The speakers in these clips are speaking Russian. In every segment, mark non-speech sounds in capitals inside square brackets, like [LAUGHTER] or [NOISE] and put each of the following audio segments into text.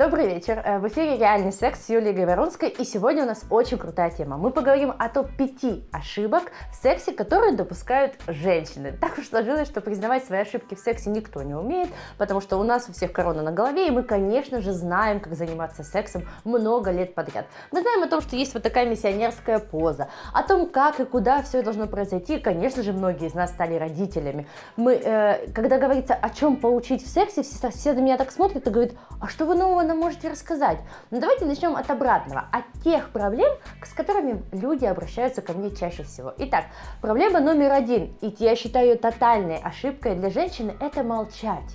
Добрый вечер. Э, в эфире «Реальный секс» с Юлией Говорунской. И сегодня у нас очень крутая тема. Мы поговорим о топ-5 ошибок в сексе, которые допускают женщины. Так уж сложилось, что признавать свои ошибки в сексе никто не умеет, потому что у нас у всех корона на голове, и мы, конечно же, знаем, как заниматься сексом много лет подряд. Мы знаем о том, что есть вот такая миссионерская поза, о том, как и куда все должно произойти. Конечно же, многие из нас стали родителями. Мы, э, когда говорится, о чем поучить в сексе, все, все на меня так смотрят и говорят, а что вы нового нам можете рассказать? Ну давайте начнем от обратного, от тех проблем, с которыми люди обращаются ко мне чаще всего. Итак, проблема номер один, и я считаю ее тотальной ошибкой для женщины, это молчать.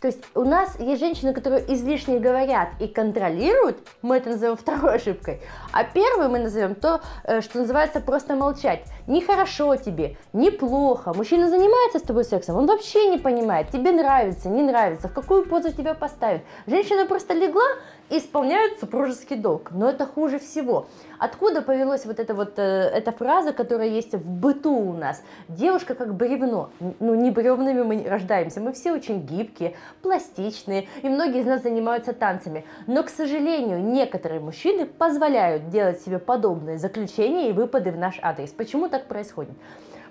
То есть у нас есть женщины, которые излишне говорят и контролируют, мы это назовем второй ошибкой, а первой мы назовем то, э, что называется просто молчать. Нехорошо тебе, неплохо, мужчина занимается с тобой сексом, он вообще не понимает, тебе нравится, не нравится, в какую позу тебя поставить. Женщина просто легла, исполняют супружеский долг. Но это хуже всего. Откуда повелась вот эта вот э, эта фраза, которая есть в быту у нас? Девушка как бревно. Ну, не бревнами мы рождаемся. Мы все очень гибкие, пластичные, и многие из нас занимаются танцами. Но, к сожалению, некоторые мужчины позволяют делать себе подобные заключения и выпады в наш адрес. Почему так происходит?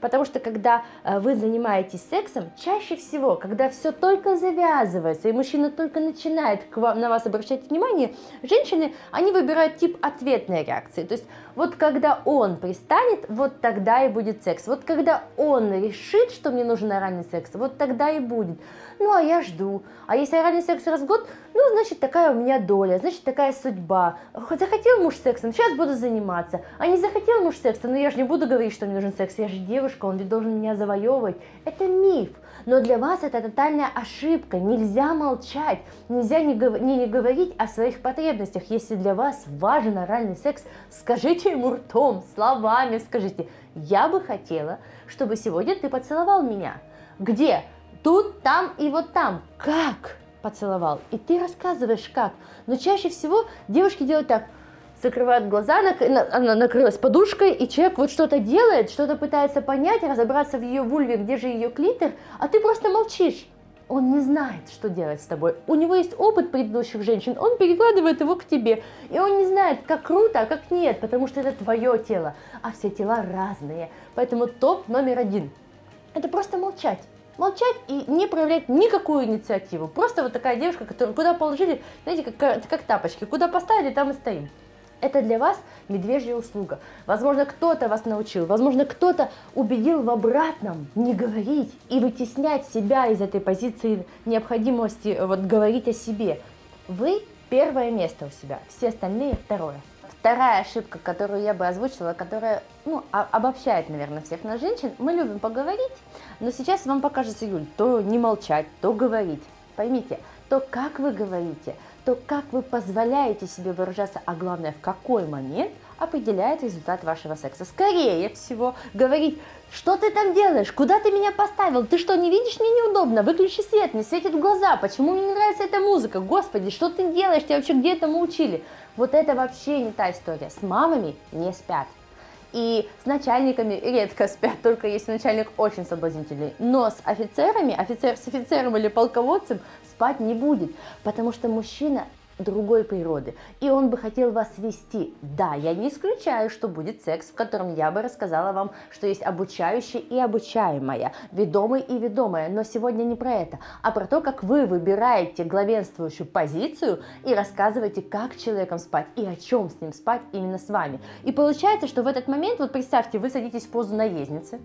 Потому что когда э, вы занимаетесь сексом, чаще всего, когда все только завязывается, и мужчина только начинает к вам, на вас обращать внимание, женщины, они выбирают тип ответной реакции. То есть вот когда он пристанет, вот тогда и будет секс. Вот когда он решит, что мне нужен оральный секс, вот тогда и будет. Ну, а я жду. А если оральный секс раз в год, ну, значит, такая у меня доля, значит, такая судьба. Захотел муж сексом, сейчас буду заниматься. А не захотел муж секса, ну, я же не буду говорить, что мне нужен секс, я же девушка, он ведь должен меня завоевывать. Это миф. Но для вас это тотальная ошибка. Нельзя молчать, нельзя не, гов- не, не говорить о своих потребностях. Если для вас важен оральный секс, скажите ему ртом, словами скажите. Я бы хотела, чтобы сегодня ты поцеловал меня. Где? тут, там и вот там. Как поцеловал? И ты рассказываешь как. Но чаще всего девушки делают так, закрывают глаза, она накрылась подушкой, и человек вот что-то делает, что-то пытается понять, разобраться в ее вульве, где же ее клитор, а ты просто молчишь. Он не знает, что делать с тобой. У него есть опыт предыдущих женщин, он перекладывает его к тебе. И он не знает, как круто, а как нет, потому что это твое тело. А все тела разные. Поэтому топ номер один – это просто молчать молчать и не проявлять никакую инициативу. Просто вот такая девушка, которую куда положили, знаете, как, как тапочки, куда поставили, там и стоим. Это для вас медвежья услуга. Возможно, кто-то вас научил, возможно, кто-то убедил в обратном не говорить и вытеснять себя из этой позиции необходимости вот, говорить о себе. Вы первое место у себя, все остальные второе. Вторая ошибка, которую я бы озвучила, которая ну, обобщает, наверное, всех нас женщин, мы любим поговорить, но сейчас вам покажется, Юль, то не молчать, то говорить. Поймите, то, как вы говорите, то, как вы позволяете себе выражаться, а главное, в какой момент определяет результат вашего секса. Скорее всего, говорить, что ты там делаешь, куда ты меня поставил, ты что, не видишь, мне неудобно, выключи свет, мне светит в глаза, почему мне не нравится эта музыка, господи, что ты делаешь, тебя вообще где этому учили? Вот это вообще не та история. С мамами не спят. И с начальниками редко спят, только если начальник очень соблазнительный. Но с офицерами, офицер с офицером или полководцем спать не будет, потому что мужчина другой природы, и он бы хотел вас вести. Да, я не исключаю, что будет секс, в котором я бы рассказала вам, что есть обучающее и обучаемое, ведомый и ведомое, но сегодня не про это, а про то, как вы выбираете главенствующую позицию и рассказываете, как человеком спать и о чем с ним спать именно с вами. И получается, что в этот момент, вот представьте, вы садитесь в позу наездницы,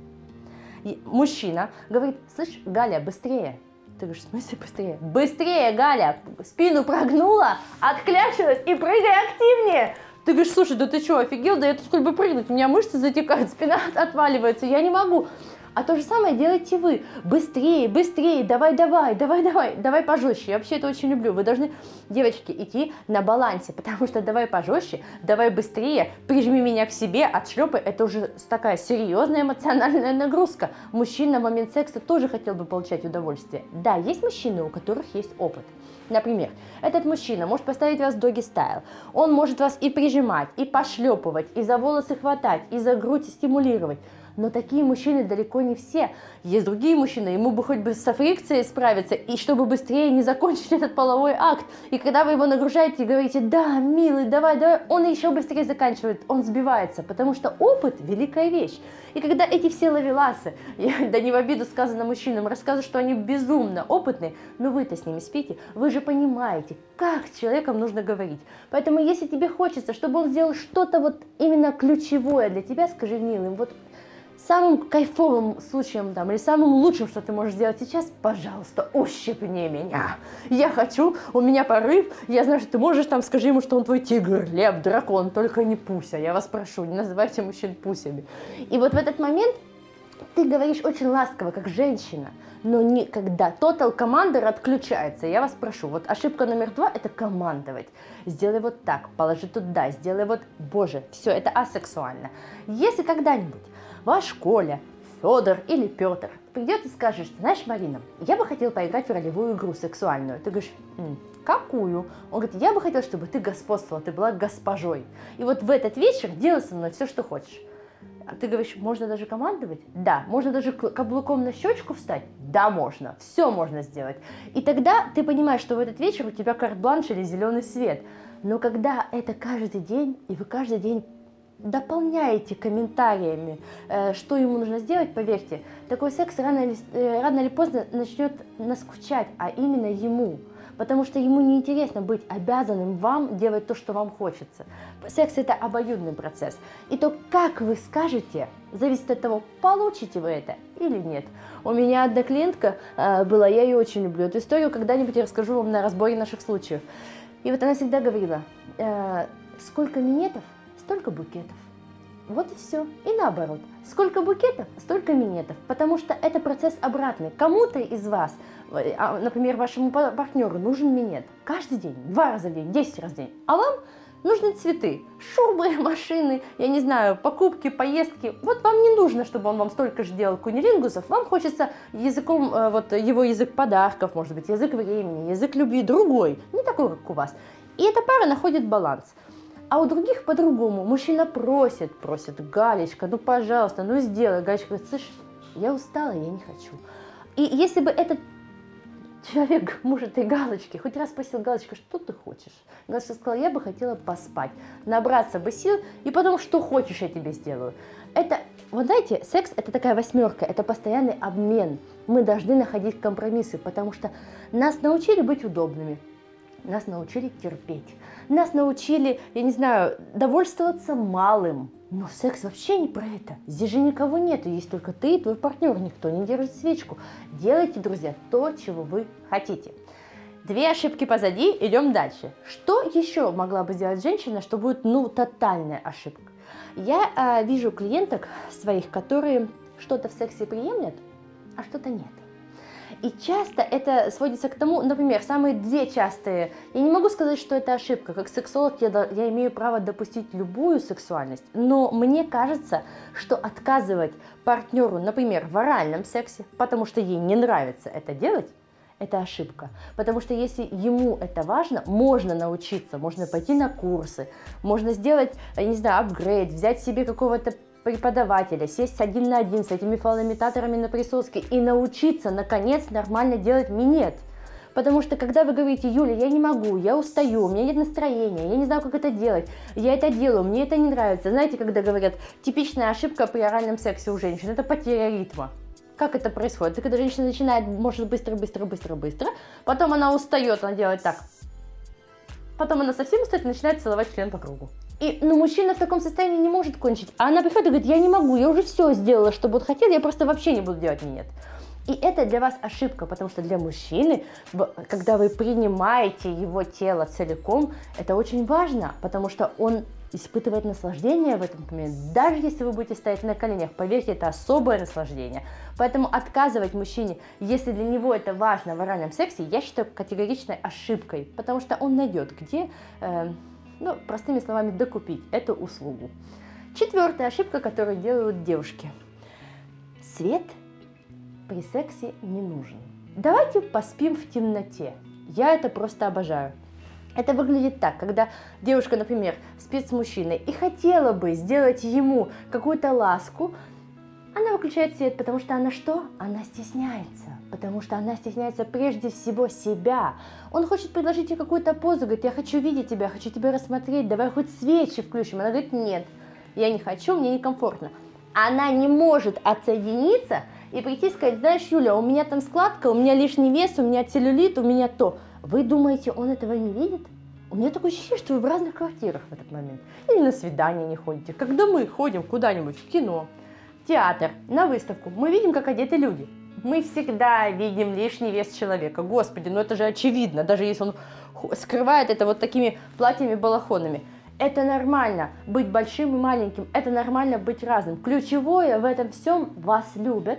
мужчина говорит, слышь, Галя, быстрее, ты говоришь, в смысле быстрее? Быстрее, Галя! Спину прогнула, отклячилась и прыгай активнее! Ты говоришь, слушай, да ты что, офигел? Да я тут хоть бы прыгнуть, у меня мышцы затекают, спина [LAUGHS] отваливается, я не могу. А то же самое делаете вы. Быстрее, быстрее, давай, давай, давай, давай, давай пожестче. Я вообще это очень люблю. Вы должны, девочки, идти на балансе, [LAUGHS] потому что давай пожестче, давай быстрее, прижми меня к себе, отшлепай. Это уже такая серьезная эмоциональная нагрузка. Мужчина в момент секса тоже хотел бы получать удовольствие. Да, есть мужчины, у которых есть опыт. Например, этот мужчина может поставить вас в доги стайл. Он может вас и прижимать, и пошлепывать, и за волосы хватать, и за грудь стимулировать. Но такие мужчины далеко не все. Есть другие мужчины, ему бы хоть бы со фрикцией справиться, и чтобы быстрее не закончить [LAUGHS] этот половой акт. И когда вы его нагружаете и говорите, да, милый, давай, давай, он еще быстрее заканчивает, он сбивается, потому что опыт – великая вещь. И когда эти все ловеласы, [LAUGHS] я, да не в обиду сказано мужчинам, рассказывают, что они безумно опытные, но вы-то с ними спите, вы же понимаете, как с человеком нужно говорить. Поэтому если тебе хочется, чтобы он сделал что-то вот именно ключевое для тебя, скажи милым, вот самым кайфовым случаем там, или самым лучшим, что ты можешь сделать сейчас, пожалуйста, ущипни меня. Я хочу, у меня порыв, я знаю, что ты можешь, там, скажи ему, что он твой тигр, лев, дракон, только не пуся. Я вас прошу, не называйте мужчин пусями. И вот в этот момент ты говоришь очень ласково, как женщина, но не когда Total Commander отключается. Я вас прошу, вот ошибка номер два – это командовать. Сделай вот так, положи туда, сделай вот, боже, все, это асексуально. Если когда-нибудь ваш Коля, Федор или Петр придет и скажет, знаешь, Марина, я бы хотел поиграть в ролевую игру сексуальную. Ты говоришь, какую? Он говорит, я бы хотел, чтобы ты господствовала, ты была госпожой. И вот в этот вечер делай со мной все, что хочешь. А ты говоришь, можно даже командовать? Да. Можно даже каблуком на щечку встать? Да, можно. Все можно сделать. И тогда ты понимаешь, что в этот вечер у тебя карт-бланш или зеленый свет. Но когда это каждый день, и вы каждый день дополняете комментариями, э, что ему нужно сделать, поверьте, такой секс рано или, э, рано или поздно начнет наскучать, а именно ему. Потому что ему неинтересно быть обязанным вам делать то, что вам хочется. Секс это обоюдный процесс. И то, как вы скажете, зависит от того, получите вы это или нет. У меня одна клиентка э, была, я ее очень люблю. Эту историю когда-нибудь расскажу вам на разборе наших случаев. И вот она всегда говорила, сколько минетов, столько букетов. Вот и все. И наоборот. Сколько букетов, столько минетов. Потому что это процесс обратный. Кому-то из вас, э, а, например, вашему партнеру нужен минет. Каждый день, два раза в день, десять раз в день. А вам нужны цветы, шубы, [LAUGHS] машины, я не знаю, покупки, поездки. Вот вам не нужно, чтобы он вам столько же делал кунилингусов. Вам хочется языком, э, вот его язык подарков, может быть, язык времени, язык любви другой, не такой, как у вас. И эта пара находит баланс. А у других по-другому. Мужчина просит, просит, Галечка, ну пожалуйста, ну сделай. Галечка говорит, слышь, я устала, я не хочу. И если бы этот человек, [LAUGHS] муж этой Галочки, хоть раз спросил, Галочка, что ты хочешь? Галочка сказала, я бы хотела поспать, набраться бы сил, и потом, что хочешь, я тебе сделаю. Это, вот знаете, секс это такая восьмерка, это постоянный обмен. Мы должны находить компромиссы, потому что нас научили быть удобными, нас научили терпеть. Нас научили, я не знаю, довольствоваться малым. Но секс вообще не про это. Здесь же никого нету, есть только ты и твой партнер. Никто не держит свечку. Делайте, друзья, то, чего вы хотите. Две ошибки позади, идем дальше. Что еще могла бы сделать женщина, что будет, ну, тотальная ошибка? Я э, вижу клиенток своих, которые что-то в сексе приемлят, а что-то нет. И часто это сводится к тому, например, самые две частые, я не могу сказать, что это ошибка, как сексолог я, я имею право допустить любую сексуальность, но мне кажется, что отказывать партнеру, например, в оральном сексе, потому что ей не нравится это делать, это ошибка. Потому что если ему это важно, можно научиться, можно пойти на курсы, можно сделать, я не знаю, апгрейд, взять себе какого-то преподавателя, сесть один на один с этими фалоимитаторами на присоске и научиться, наконец, нормально делать минет. Потому что когда вы говорите, Юля, я не могу, я устаю, у меня нет настроения, я не знаю, как это делать, я это делаю, мне это не нравится. Знаете, когда говорят, типичная ошибка при оральном сексе у женщин, это потеря ритма. Как это происходит? Это когда женщина начинает, может, быстро, быстро, быстро, быстро, потом она устает, она делает так. Потом она совсем устает и начинает целовать член по кругу. И, ну, мужчина в таком состоянии не может кончить. А она приходит и говорит, я не могу, я уже все сделала, что вот хотел, я просто вообще не буду делать минет. И это для вас ошибка, потому что для мужчины, когда вы принимаете его тело целиком, это очень важно, потому что он испытывает наслаждение в этом момент, даже если вы будете стоять на коленях, поверьте, это особое наслаждение. Поэтому отказывать мужчине, если для него это важно в оральном сексе, я считаю категоричной ошибкой, потому что он найдет, где э, ну, простыми словами, докупить эту услугу. Четвертая ошибка, которую делают девушки. Свет при сексе не нужен. Давайте поспим в темноте. Я это просто обожаю. Это выглядит так, когда девушка, например, спит с мужчиной и хотела бы сделать ему какую-то ласку, Она выключает свет, потому что она что? Она стесняется. Потому что она стесняется прежде всего себя. Он хочет предложить ей какую-то позу, говорит, я хочу видеть тебя, хочу тебя рассмотреть, давай хоть свечи включим. Она говорит, нет, я не хочу, мне некомфортно. Она не может отсоединиться и прийти и сказать, знаешь, Юля, у меня там складка, у меня лишний вес, у меня целлюлит, у меня то. Вы думаете, он этого не видит? У меня такое ощущение, что вы в разных квартирах в этот момент. Или на свидание не ходите. Когда мы ходим куда-нибудь в кино, театр, на выставку, мы видим, как одеты люди. Мы всегда видим лишний вес человека. Господи, ну это же очевидно, даже если он скрывает это вот такими платьями-балахонами. Это нормально быть большим и маленьким, это нормально быть разным. Ключевое в этом всем вас любят,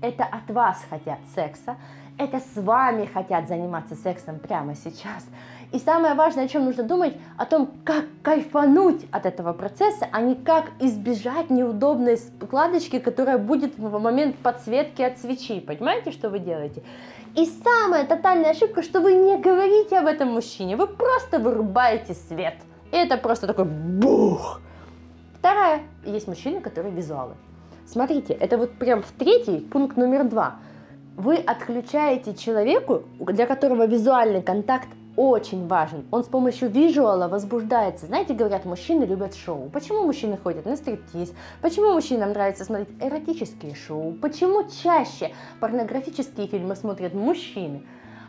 это от вас хотят секса, это с вами хотят заниматься сексом прямо сейчас. И самое важное, о чем нужно думать, о том, как кайфануть от этого процесса, а не как избежать неудобной складочки, которая будет в момент подсветки от свечи. Понимаете, что вы делаете? И самая тотальная ошибка, что вы не говорите об этом мужчине, вы просто вырубаете свет. И это просто такой бух. Вторая, есть мужчины, которые визуалы. Смотрите, это вот прям в третий, пункт номер два. Вы отключаете человеку, для которого визуальный контакт очень важен. Он с помощью визуала возбуждается. Знаете, говорят, мужчины любят шоу. Почему мужчины ходят на стриптиз? Почему мужчинам нравится смотреть эротические шоу? Почему чаще порнографические фильмы смотрят мужчины?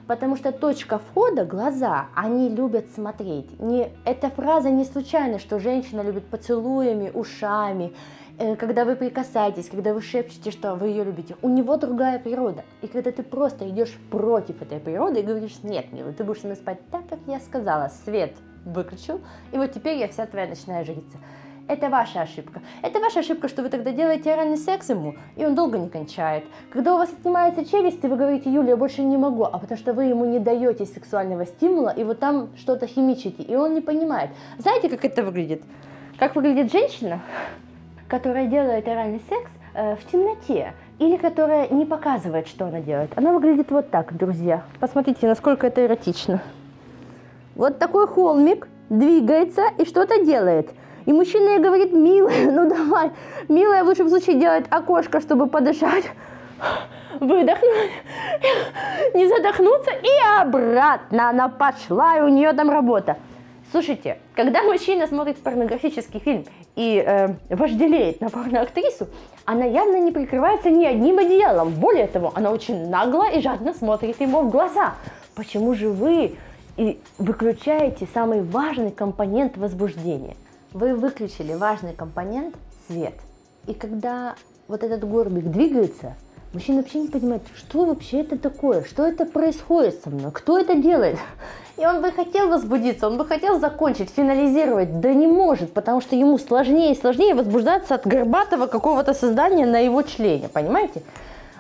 Потому что точка входа – глаза, они любят смотреть. Не, эта фраза не случайна, что женщина любит поцелуями, ушами, Э, когда вы прикасаетесь, когда вы шепчете, что вы ее любите, у него другая природа. И когда ты просто идешь против этой природы и говоришь, нет, милый, ты будешь со мной спать так, как я сказала, свет выключил, и вот теперь я вся твоя ночная жрица. Это ваша ошибка. Это ваша ошибка, что вы тогда делаете оральный секс ему, и он долго не кончает. Когда у вас отнимается челюсть, и вы говорите, Юля, я больше не могу, а потому что вы ему не даете сексуального стимула, и вот там что-то химичите, и он не понимает. Знаете, как это выглядит? Как выглядит женщина, которая делает оральный секс э, в темноте или которая не показывает, что она делает. Она выглядит вот так, друзья. Посмотрите, насколько это эротично. Вот такой холмик двигается и что-то делает. И мужчина ей говорит, милая, ну давай, милая в лучшем случае делает окошко, чтобы подышать, выдохнуть, не задохнуться, и обратно она пошла, и у нее там работа. Слушайте, когда мужчина смотрит порнографический фильм и э, вожделеет на порноактрису, она явно не прикрывается ни одним одеялом. Более того, она очень нагло и жадно смотрит ему в глаза. Почему же вы и выключаете самый важный компонент возбуждения? Вы выключили важный компонент – свет. И когда вот этот горбик двигается, мужчина вообще не понимает, что вообще это такое, что это происходит со мной, кто это делает. И он бы хотел возбудиться, он бы хотел закончить, финализировать, да не может, потому что ему сложнее и сложнее возбуждаться от горбатого какого-то создания на его члене, понимаете?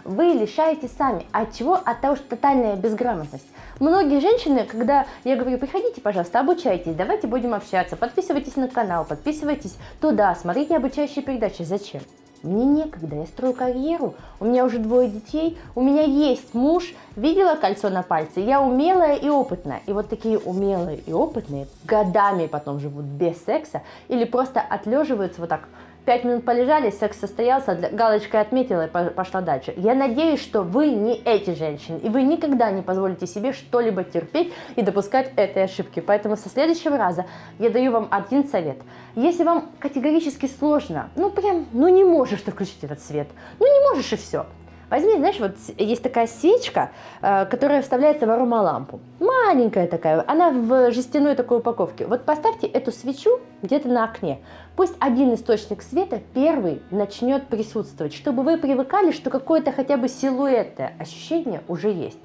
Вы лишаете сами. От чего? От того, что тотальная безграмотность. Многие женщины, когда я говорю, приходите, пожалуйста, обучайтесь, давайте будем общаться, подписывайтесь на канал, подписывайтесь туда, смотрите обучающие передачи. Зачем? Мне некогда, я строю карьеру, у меня уже двое детей, у меня есть муж, видела кольцо на пальце, я умелая и опытная. И вот такие умелые и опытные годами потом живут без секса или просто отлеживаются вот так Пять минут полежали, секс состоялся, галочкой отметила и пошла дальше. Я надеюсь, что вы не эти женщины, и вы никогда не позволите себе что-либо терпеть и допускать этой ошибки. Поэтому со следующего раза я даю вам один совет. Если вам категорически сложно, ну прям, ну не можешь ты включить этот свет, ну не можешь и все, Возьми, знаешь, вот есть такая свечка, э, которая вставляется в аромалампу. Маленькая такая, она в жестяной такой упаковке. Вот поставьте эту свечу где-то на окне. Пусть один источник света первый начнет присутствовать, чтобы вы привыкали, что какое-то хотя бы силуэтное ощущение уже есть.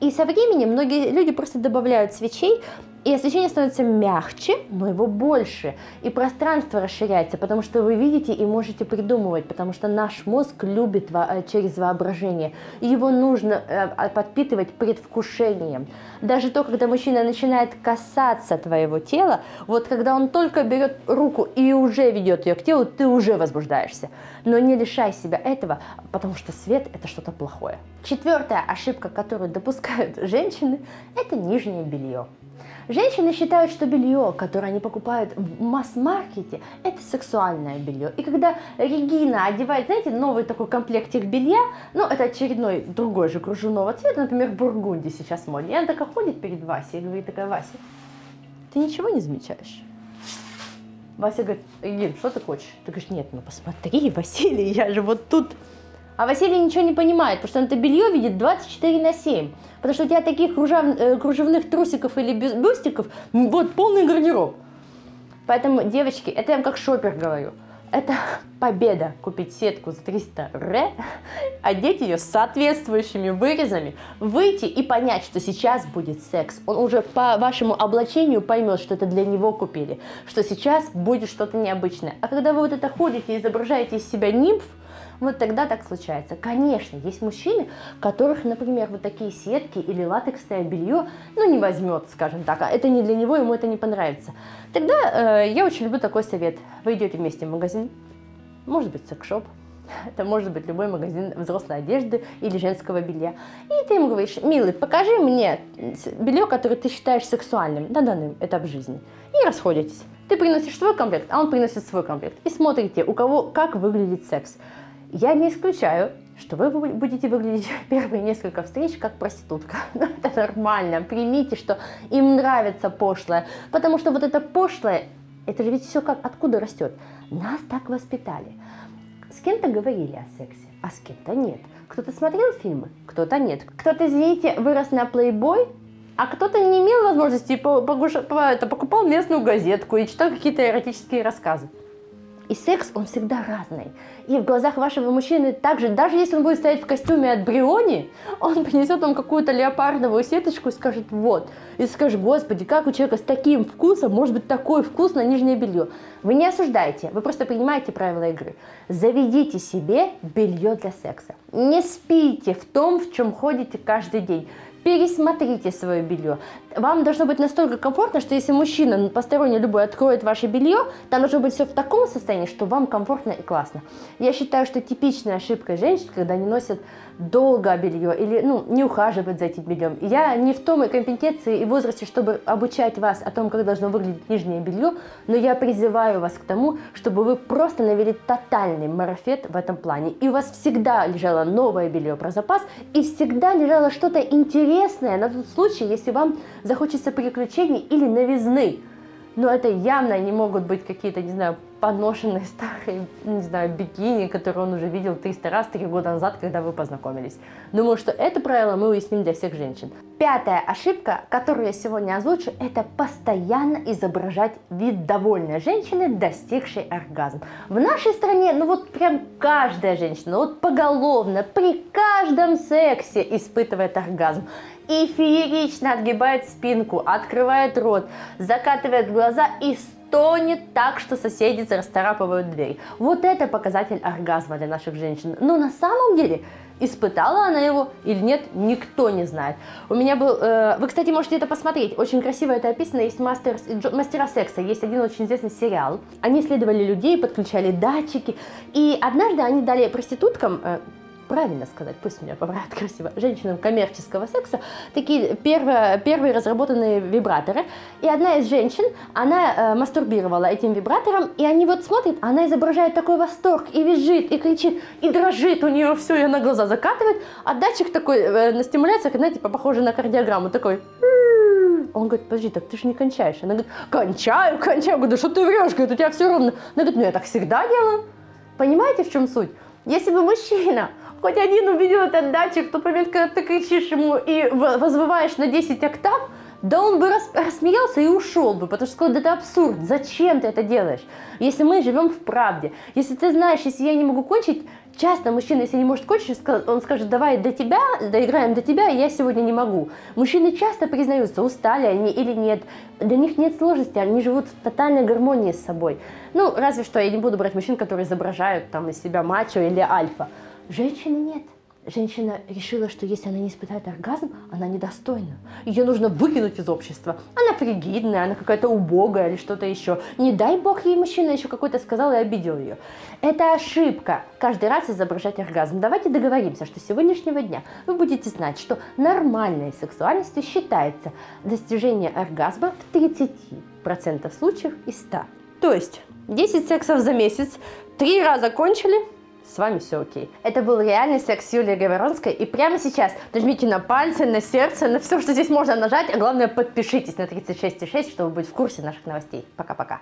И со временем многие люди просто добавляют свечей, и освещение становится мягче, но его больше. И пространство расширяется, потому что вы видите и можете придумывать, потому что наш мозг любит во э, через воображение. И его нужно э, а, подпитывать предвкушением. Даже то, когда мужчина начинает касаться твоего тела, вот когда он только берет руку и уже ведет ее к телу, ты уже возбуждаешься. Но не лишай себя этого, потому что свет это что-то плохое. Четвертая ошибка, которую допускают женщины, это нижнее белье. Женщины считают, что белье, которое они покупают в масс-маркете, это сексуальное белье. И когда Регина одевает, знаете, новый такой комплектик белья, ну, это очередной другой же кружевного цвета, например, бургунди сейчас моден. И она такая ходит перед Васей и говорит такая, Вася, ты ничего не замечаешь? Вася говорит, Регин, что ты хочешь? Ты говоришь, нет, ну посмотри, Василий, я же вот тут а Василий ничего не понимает, потому что он это белье видит 24 на 7. Потому что у тебя таких кружев, э, кружевных трусиков или бюстиков, вот полный гардероб. Поэтому, девочки, это я вам как шопер говорю. Это [LAUGHS] победа купить сетку за 300 ре, [LAUGHS] одеть ее с соответствующими вырезами, выйти и понять, что сейчас будет секс. Он уже по вашему облачению поймет, что это для него купили, что сейчас будет что-то необычное. А когда вы вот это ходите и изображаете из себя нимф, вот тогда так случается. Конечно, есть мужчины, которых, например, вот такие сетки или латексное белье, ну, не возьмет, скажем так, а это не для него, ему это не понравится. Тогда э, я очень люблю такой совет. Вы идете вместе в магазин, может быть, секшоп, [LAUGHS] это может быть любой магазин взрослой одежды или женского белья. И ты ему говоришь, милый, покажи мне белье, которое ты считаешь сексуальным на данный этап жизни. И расходитесь. Ты приносишь свой комплект, а он приносит свой комплект. И смотрите, у кого как выглядит секс. Я не исключаю, что вы будете выглядеть [LAUGHS] первые несколько встреч как проститутка. [LAUGHS] это нормально. Примите, что им нравится пошлое. Потому что вот это пошлое, это же ведь все как откуда растет. Нас так воспитали. С кем-то говорили о сексе, а с кем-то нет. Кто-то смотрел фильмы, кто-то нет. Кто-то, извините, вырос на плейбой, а кто-то не имел возможности, покупал местную газетку и читал какие-то эротические рассказы. И секс, он всегда разный. И в глазах вашего мужчины также, даже если он будет стоять в костюме от Бриони, он [LAUGHS] принесет вам какую-то леопардовую сеточку и скажет «вот». И скажет «Господи, как у человека с таким вкусом может быть такой вкус на нижнее белье?» Вы не осуждаете, вы просто принимаете правила игры. Заведите себе белье для секса. Не спите в том, в чем ходите каждый день пересмотрите свое белье. Вам должно быть настолько комфортно, что если мужчина посторонний любой откроет ваше белье, там должно быть все в таком состоянии, что вам комфортно и классно. Я считаю, что типичная ошибка женщин, когда они носят долго белье или ну, не ухаживают за этим бельем. Я не в том и компетенции и возрасте, чтобы обучать вас о том, как должно выглядеть нижнее белье, но я призываю вас к тому, чтобы вы просто навели тотальный марафет в этом плане. И у вас всегда лежало новое белье про запас, и всегда лежало что-то интересное на тот случай, если вам захочется приключений или новизны. Но это явно не могут быть какие-то, не знаю, поношенные старые, не знаю, бикини, которые он уже видел 300 раз 3 года назад, когда вы познакомились. Думаю, что это правило мы уясним для всех женщин. Пятая ошибка, которую я сегодня озвучу, это постоянно изображать вид довольной женщины, достигшей оргазм. В нашей стране, ну вот прям каждая женщина, вот поголовно, при каждом сексе испытывает оргазм и феерично отгибает спинку, открывает рот, закатывает глаза и стонет так, что соседи расторапывают дверь. Вот это показатель оргазма для наших женщин. Но на самом деле Испытала она его или нет, никто не знает. У меня был... Э, вы, кстати, можете это посмотреть. Очень красиво это описано. Есть мастер, мастера секса. Есть один очень известный сериал. Они исследовали людей, подключали датчики. И однажды они дали проституткам... Э, правильно сказать, пусть меня поправят [LAUGHS] красиво, женщинам коммерческого секса, такие первые, первые разработанные вибраторы. И одна из женщин, она э, мастурбировала этим вибратором, и они вот смотрят, она изображает такой восторг, и визжит, и кричит, и дрожит у нее все, и она глаза закатывает, а датчик такой э, на стимуляциях, знаете, типа, похоже на кардиограмму, такой... Он говорит, подожди, так ты же не кончаешь. Она говорит, кончаю, кончаю. Я говорю, да что ты врешь? Говорит, у тебя все ровно. Она говорит, ну я так всегда делаю. Понимаете, в чем суть? Если бы мужчина хоть один увидел этот датчик, то момент, когда ты кричишь ему и возвываешь на 10 октав, да он бы рас, рассмеялся и ушел бы, потому что сказал, да это абсурд, зачем ты это делаешь? Если мы живем в правде, если ты знаешь, если я не могу кончить, часто мужчина, если не может кончить, он скажет, давай до тебя, доиграем до тебя, я сегодня не могу. Мужчины часто признаются, устали они или нет, для них нет сложности, они живут в тотальной гармонии с собой. Ну, разве что я не буду брать мужчин, которые изображают там из себя мачо или альфа. Женщины нет. женщина решила, что если она не испытает оргазм, она недостойна. Ее нужно выкинуть из общества. Она фригидная, она какая-то убогая или что-то еще. Не дай бог ей мужчина еще какой-то сказал и обидел ее. Это ошибка. Каждый раз изображать оргазм. Давайте договоримся, что с сегодняшнего дня вы будете знать, что нормальной сексуальностью считается достижение оргазма в 30% случаев из 100. То есть 10 сексов за месяц, 3 раза кончили, с вами все окей. Это был реальный секс Юлии Говоронской. И прямо сейчас нажмите на пальцы, на сердце, на все, что здесь можно нажать. А главное, подпишитесь на 36,6, чтобы быть в курсе наших новостей. Пока-пока.